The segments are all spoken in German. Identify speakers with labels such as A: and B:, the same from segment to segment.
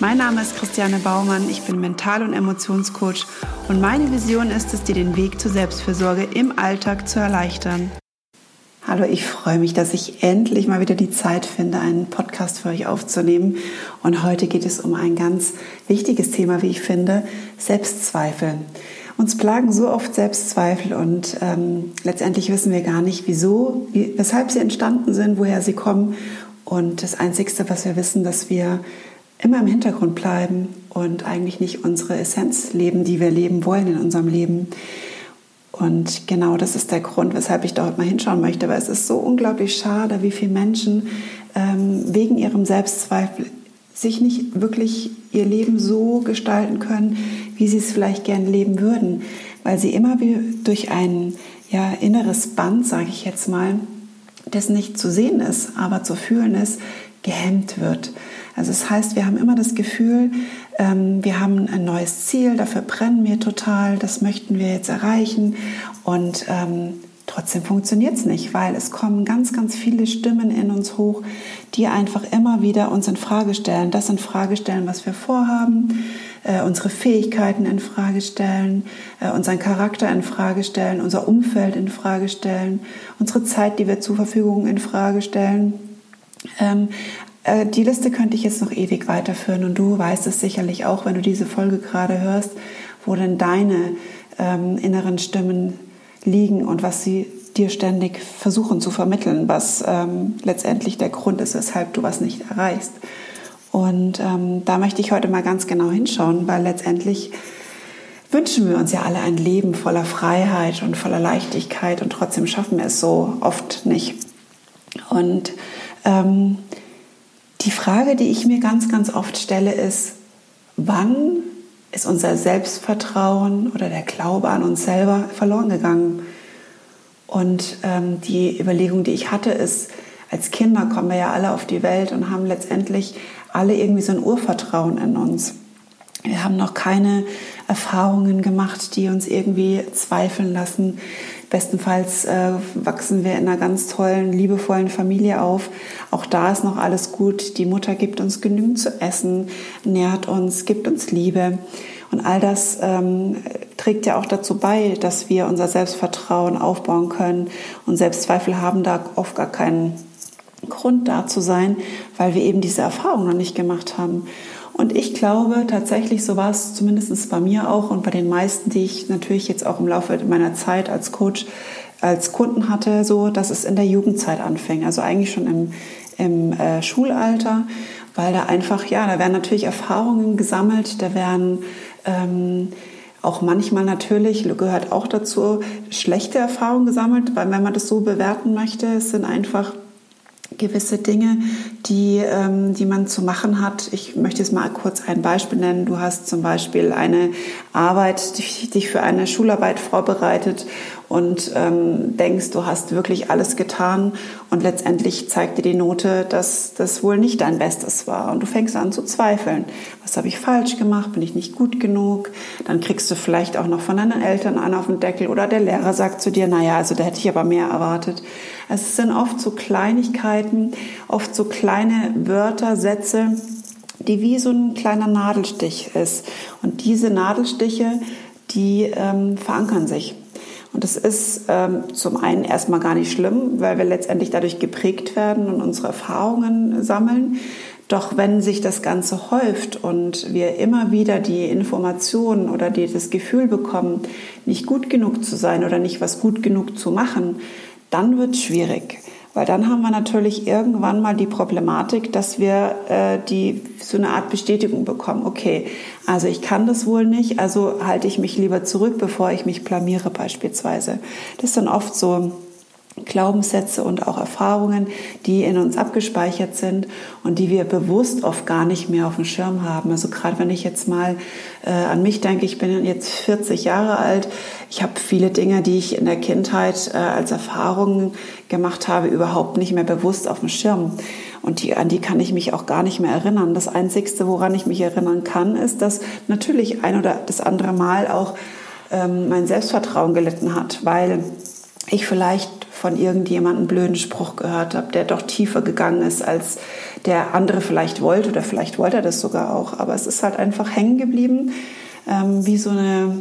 A: Mein Name ist Christiane Baumann, ich bin Mental- und Emotionscoach und meine Vision ist es, dir den Weg zur Selbstfürsorge im Alltag zu erleichtern. Hallo, ich freue mich, dass ich endlich mal wieder die Zeit finde, einen Podcast für euch aufzunehmen. Und heute geht es um ein ganz wichtiges Thema, wie ich finde, Selbstzweifel. Uns plagen so oft Selbstzweifel und ähm, letztendlich wissen wir gar nicht, wieso, wie, weshalb sie entstanden sind, woher sie kommen. Und das Einzige, was wir wissen, dass wir immer im Hintergrund bleiben und eigentlich nicht unsere Essenz leben, die wir leben wollen in unserem Leben. Und genau das ist der Grund, weshalb ich heute mal hinschauen möchte, weil es ist so unglaublich schade, wie viele Menschen ähm, wegen ihrem Selbstzweifel sich nicht wirklich ihr Leben so gestalten können, wie sie es vielleicht gern leben würden, weil sie immer durch ein ja, inneres Band, sage ich jetzt mal, das nicht zu sehen ist, aber zu fühlen ist, gehemmt wird. Also das heißt, wir haben immer das Gefühl, ähm, wir haben ein neues Ziel, dafür brennen wir total, das möchten wir jetzt erreichen und ähm, trotzdem funktioniert es nicht, weil es kommen ganz, ganz viele Stimmen in uns hoch, die einfach immer wieder uns in Frage stellen, das in Frage stellen, was wir vorhaben, äh, unsere Fähigkeiten in Frage stellen, äh, unseren Charakter in Frage stellen, unser Umfeld in Frage stellen, unsere Zeit, die wir zur Verfügung in Frage stellen. Ähm, äh, die Liste könnte ich jetzt noch ewig weiterführen und du weißt es sicherlich auch, wenn du diese Folge gerade hörst, wo denn deine ähm, inneren Stimmen liegen und was sie dir ständig versuchen zu vermitteln, was ähm, letztendlich der Grund ist, weshalb du was nicht erreichst. Und ähm, da möchte ich heute mal ganz genau hinschauen, weil letztendlich wünschen wir uns ja alle ein Leben voller Freiheit und voller Leichtigkeit und trotzdem schaffen wir es so oft nicht. Und ähm, die Frage, die ich mir ganz, ganz oft stelle, ist, wann ist unser Selbstvertrauen oder der Glaube an uns selber verloren gegangen? Und ähm, die Überlegung, die ich hatte, ist, als Kinder kommen wir ja alle auf die Welt und haben letztendlich alle irgendwie so ein Urvertrauen in uns. Wir haben noch keine Erfahrungen gemacht, die uns irgendwie zweifeln lassen. Bestenfalls äh, wachsen wir in einer ganz tollen, liebevollen Familie auf. Auch da ist noch alles gut. Die Mutter gibt uns genügend zu essen, nährt uns, gibt uns Liebe. Und all das ähm, trägt ja auch dazu bei, dass wir unser Selbstvertrauen aufbauen können. Und Selbstzweifel haben da oft gar keinen Grund da zu sein, weil wir eben diese Erfahrung noch nicht gemacht haben. Und ich glaube tatsächlich, so war es zumindest bei mir auch und bei den meisten, die ich natürlich jetzt auch im Laufe meiner Zeit als Coach, als Kunden hatte, so, dass es in der Jugendzeit anfing. Also eigentlich schon im, im äh, Schulalter, weil da einfach, ja, da werden natürlich Erfahrungen gesammelt, da werden ähm, auch manchmal natürlich, gehört auch dazu, schlechte Erfahrungen gesammelt, weil wenn man das so bewerten möchte, es sind einfach gewisse Dinge, die, ähm, die man zu machen hat. Ich möchte jetzt mal kurz ein Beispiel nennen. Du hast zum Beispiel eine Arbeit, dich für eine Schularbeit vorbereitet und ähm, denkst, du hast wirklich alles getan und letztendlich zeigt dir die Note, dass das wohl nicht dein Bestes war und du fängst an zu zweifeln. Was habe ich falsch gemacht? Bin ich nicht gut genug? Dann kriegst du vielleicht auch noch von deinen Eltern einen auf den Deckel oder der Lehrer sagt zu dir, naja, also da hätte ich aber mehr erwartet. Es sind oft so Kleinigkeiten, oft so kleine Wörter, Sätze, die wie so ein kleiner Nadelstich ist. Und diese Nadelstiche, die ähm, verankern sich. Und das ist ähm, zum einen erstmal gar nicht schlimm, weil wir letztendlich dadurch geprägt werden und unsere Erfahrungen sammeln. Doch wenn sich das Ganze häuft und wir immer wieder die Informationen oder die, das Gefühl bekommen, nicht gut genug zu sein oder nicht was gut genug zu machen, dann wird es schwierig. Weil dann haben wir natürlich irgendwann mal die Problematik, dass wir äh, die, so eine Art Bestätigung bekommen. Okay, also ich kann das wohl nicht, also halte ich mich lieber zurück, bevor ich mich blamiere beispielsweise. Das ist dann oft so Glaubenssätze und auch Erfahrungen, die in uns abgespeichert sind und die wir bewusst oft gar nicht mehr auf dem Schirm haben. Also gerade wenn ich jetzt mal äh, an mich denke, ich bin jetzt 40 Jahre alt, ich habe viele Dinge, die ich in der Kindheit äh, als Erfahrungen gemacht habe, überhaupt nicht mehr bewusst auf dem Schirm. Und die, an die kann ich mich auch gar nicht mehr erinnern. Das Einzigste, woran ich mich erinnern kann, ist, dass natürlich ein oder das andere Mal auch ähm, mein Selbstvertrauen gelitten hat, weil ich vielleicht von irgendjemandem blöden Spruch gehört habe, der doch tiefer gegangen ist, als der andere vielleicht wollte oder vielleicht wollte er das sogar auch. Aber es ist halt einfach hängen geblieben, ähm, wie so eine,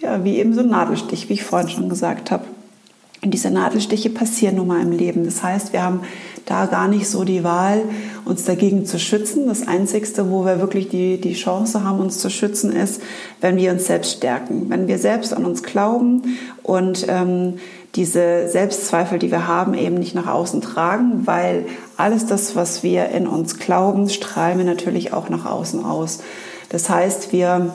A: ja, wie eben so ein Nadelstich, wie ich vorhin schon gesagt habe. Und diese Nadelstiche passieren nun mal im Leben. Das heißt, wir haben da gar nicht so die Wahl, uns dagegen zu schützen. Das Einzigste, wo wir wirklich die, die Chance haben, uns zu schützen, ist, wenn wir uns selbst stärken. Wenn wir selbst an uns glauben und ähm, diese Selbstzweifel, die wir haben, eben nicht nach außen tragen, weil alles das, was wir in uns glauben, strahlen wir natürlich auch nach außen aus. Das heißt, wir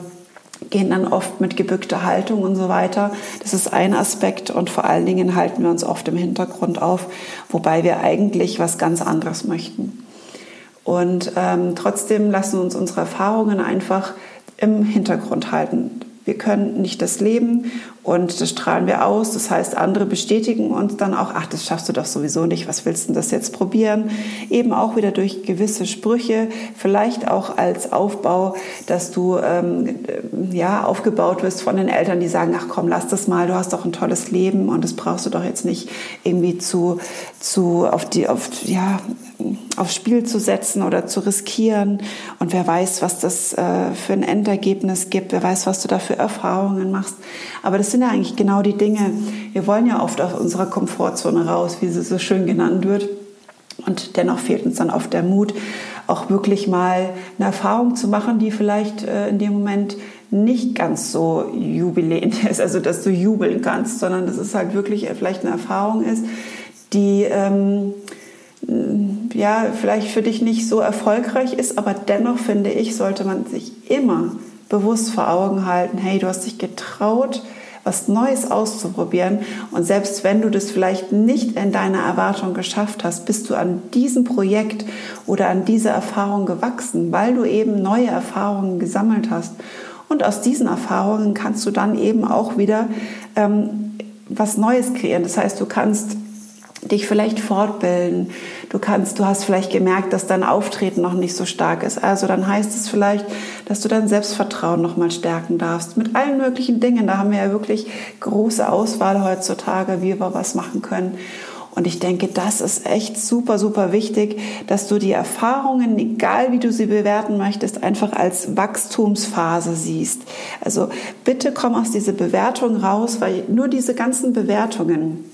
A: gehen dann oft mit gebückter Haltung und so weiter. Das ist ein Aspekt und vor allen Dingen halten wir uns oft im Hintergrund auf, wobei wir eigentlich was ganz anderes möchten. Und ähm, trotzdem lassen uns unsere Erfahrungen einfach im Hintergrund halten. Wir können nicht das leben und das strahlen wir aus. Das heißt, andere bestätigen uns dann auch, ach, das schaffst du doch sowieso nicht, was willst du denn das jetzt probieren? Eben auch wieder durch gewisse Sprüche, vielleicht auch als Aufbau, dass du ähm, ja, aufgebaut wirst von den Eltern, die sagen, ach komm, lass das mal, du hast doch ein tolles Leben und das brauchst du doch jetzt nicht irgendwie zu, zu auf die, auf, ja, aufs Spiel zu setzen oder zu riskieren. Und wer weiß, was das äh, für ein Endergebnis gibt, wer weiß, was du da für Erfahrungen machst. Aber das sind ja eigentlich genau die Dinge. Wir wollen ja oft aus unserer Komfortzone raus, wie sie so schön genannt wird. Und dennoch fehlt uns dann oft der Mut, auch wirklich mal eine Erfahrung zu machen, die vielleicht äh, in dem Moment nicht ganz so jubilent ist, also dass du jubeln kannst, sondern dass es halt wirklich vielleicht eine Erfahrung ist, die ähm, ja, vielleicht für dich nicht so erfolgreich ist, aber dennoch finde ich, sollte man sich immer bewusst vor Augen halten, hey, du hast dich getraut, was Neues auszuprobieren. Und selbst wenn du das vielleicht nicht in deiner Erwartung geschafft hast, bist du an diesem Projekt oder an dieser Erfahrung gewachsen, weil du eben neue Erfahrungen gesammelt hast. Und aus diesen Erfahrungen kannst du dann eben auch wieder ähm, was Neues kreieren. Das heißt, du kannst dich vielleicht fortbilden. Du kannst, du hast vielleicht gemerkt, dass dein Auftreten noch nicht so stark ist. Also dann heißt es vielleicht, dass du dein Selbstvertrauen noch mal stärken darfst. Mit allen möglichen Dingen. Da haben wir ja wirklich große Auswahl heutzutage, wie wir was machen können. Und ich denke, das ist echt super, super wichtig, dass du die Erfahrungen, egal wie du sie bewerten möchtest, einfach als Wachstumsphase siehst. Also bitte komm aus dieser Bewertung raus, weil nur diese ganzen Bewertungen,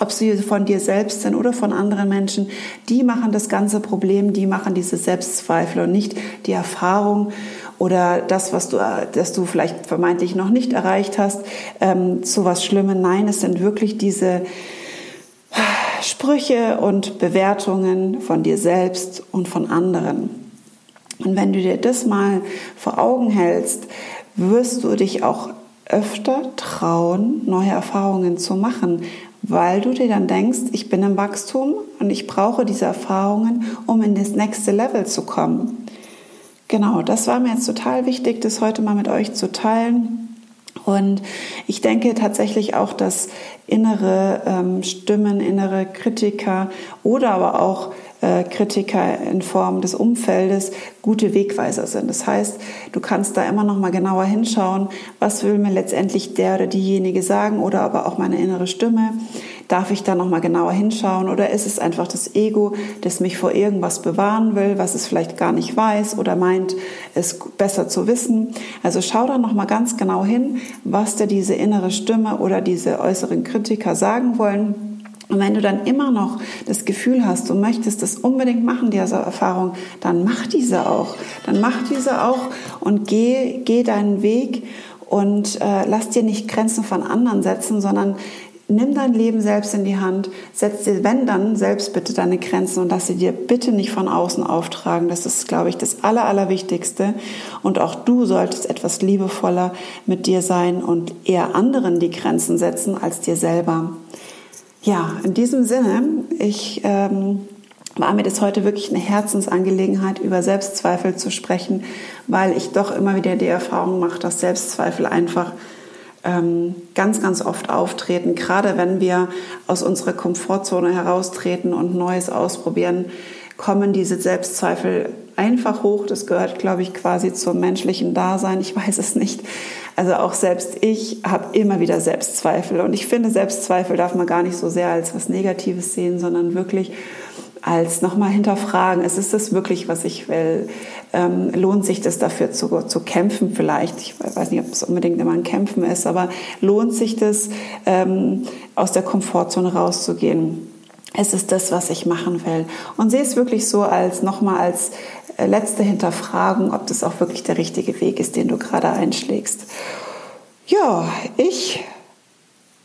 A: ob sie von dir selbst sind oder von anderen Menschen, die machen das ganze Problem, die machen diese Selbstzweifel und nicht die Erfahrung oder das, was du, das du vielleicht vermeintlich noch nicht erreicht hast, ähm, zu was Schlimmem. Nein, es sind wirklich diese Sprüche und Bewertungen von dir selbst und von anderen. Und wenn du dir das mal vor Augen hältst, wirst du dich auch öfter trauen, neue Erfahrungen zu machen, weil du dir dann denkst, ich bin im Wachstum und ich brauche diese Erfahrungen, um in das nächste Level zu kommen. Genau, das war mir jetzt total wichtig, das heute mal mit euch zu teilen. Und ich denke tatsächlich auch, dass innere ähm, Stimmen, innere Kritiker oder aber auch Kritiker in Form des Umfeldes gute Wegweiser sind. Das heißt, du kannst da immer noch mal genauer hinschauen, was will mir letztendlich der oder diejenige sagen oder aber auch meine innere Stimme. Darf ich da noch mal genauer hinschauen oder ist es einfach das Ego, das mich vor irgendwas bewahren will, was es vielleicht gar nicht weiß oder meint, es besser zu wissen? Also schau da noch mal ganz genau hin, was dir diese innere Stimme oder diese äußeren Kritiker sagen wollen und wenn du dann immer noch das Gefühl hast, du möchtest das unbedingt machen, diese Erfahrung, dann mach diese auch. Dann mach diese auch und geh, geh deinen Weg und äh, lass dir nicht Grenzen von anderen setzen, sondern nimm dein Leben selbst in die Hand, setz dir, wenn dann, selbst bitte deine Grenzen und lass sie dir bitte nicht von außen auftragen. Das ist, glaube ich, das Aller, Allerwichtigste. Und auch du solltest etwas liebevoller mit dir sein und eher anderen die Grenzen setzen als dir selber. Ja, in diesem Sinne, ich ähm, war mir das heute wirklich eine Herzensangelegenheit, über Selbstzweifel zu sprechen, weil ich doch immer wieder die Erfahrung mache, dass Selbstzweifel einfach ähm, ganz, ganz oft auftreten, gerade wenn wir aus unserer Komfortzone heraustreten und Neues ausprobieren, kommen diese Selbstzweifel einfach hoch. Das gehört, glaube ich, quasi zum menschlichen Dasein. Ich weiß es nicht. Also auch selbst ich habe immer wieder Selbstzweifel. Und ich finde, Selbstzweifel darf man gar nicht so sehr als was Negatives sehen, sondern wirklich als nochmal hinterfragen, ist es das wirklich, was ich will? Ähm, lohnt sich das dafür zu, zu kämpfen vielleicht? Ich weiß nicht, ob es unbedingt immer ein Kämpfen ist, aber lohnt sich das, ähm, aus der Komfortzone rauszugehen? Es ist das, was ich machen will. Und sehe es wirklich so als nochmal als letzte Hinterfragung, ob das auch wirklich der richtige Weg ist, den du gerade einschlägst. Ja, ich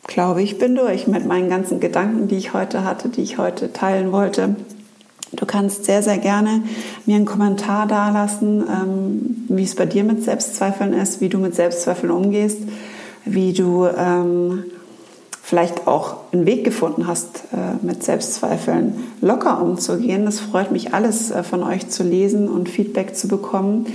A: glaube, ich bin durch mit meinen ganzen Gedanken, die ich heute hatte, die ich heute teilen wollte. Du kannst sehr, sehr gerne mir einen Kommentar dalassen, ähm, wie es bei dir mit Selbstzweifeln ist, wie du mit Selbstzweifeln umgehst, wie du ähm, vielleicht auch einen Weg gefunden hast, äh, mit Selbstzweifeln locker umzugehen. Das freut mich alles äh, von euch zu lesen und Feedback zu bekommen.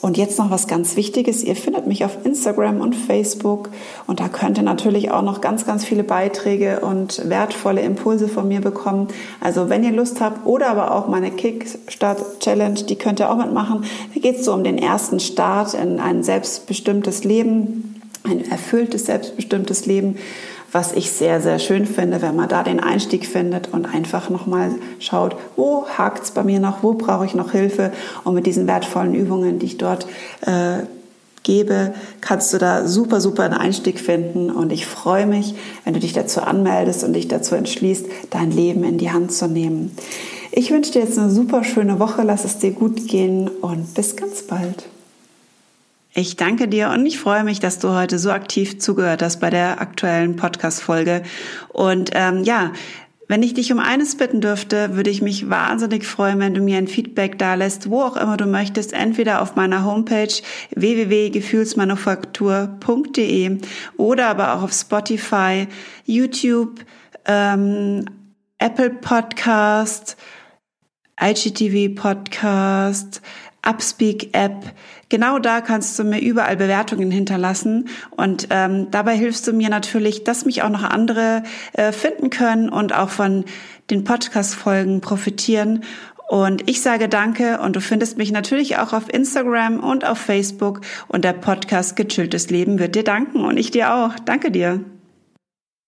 A: Und jetzt noch was ganz Wichtiges. Ihr findet mich auf Instagram und Facebook und da könnt ihr natürlich auch noch ganz, ganz viele Beiträge und wertvolle Impulse von mir bekommen. Also wenn ihr Lust habt oder aber auch meine Kickstart Challenge, die könnt ihr auch mitmachen. Da geht es so um den ersten Start in ein selbstbestimmtes Leben, ein erfülltes, selbstbestimmtes Leben was ich sehr, sehr schön finde, wenn man da den Einstieg findet und einfach nochmal schaut, wo hakt es bei mir noch, wo brauche ich noch Hilfe und mit diesen wertvollen Übungen, die ich dort äh, gebe, kannst du da super, super einen Einstieg finden und ich freue mich, wenn du dich dazu anmeldest und dich dazu entschließt, dein Leben in die Hand zu nehmen. Ich wünsche dir jetzt eine super schöne Woche, lass es dir gut gehen und bis ganz bald. Ich danke dir und ich freue mich, dass du heute so aktiv zugehört hast bei der aktuellen Podcast-Folge. Und ähm, ja, wenn ich dich um eines bitten dürfte, würde ich mich wahnsinnig freuen, wenn du mir ein Feedback da lässt, wo auch immer du möchtest, entweder auf meiner Homepage www.gefühlsmanufaktur.de oder aber auch auf Spotify, YouTube, ähm, Apple Podcast, IGTV Podcast, Upspeak App. Genau da kannst du mir überall Bewertungen hinterlassen und ähm, dabei hilfst du mir natürlich, dass mich auch noch andere äh, finden können und auch von den Podcast-Folgen profitieren. Und ich sage danke und du findest mich natürlich auch auf Instagram und auf Facebook und der Podcast Gechilltes Leben wird dir danken und ich dir auch. Danke dir.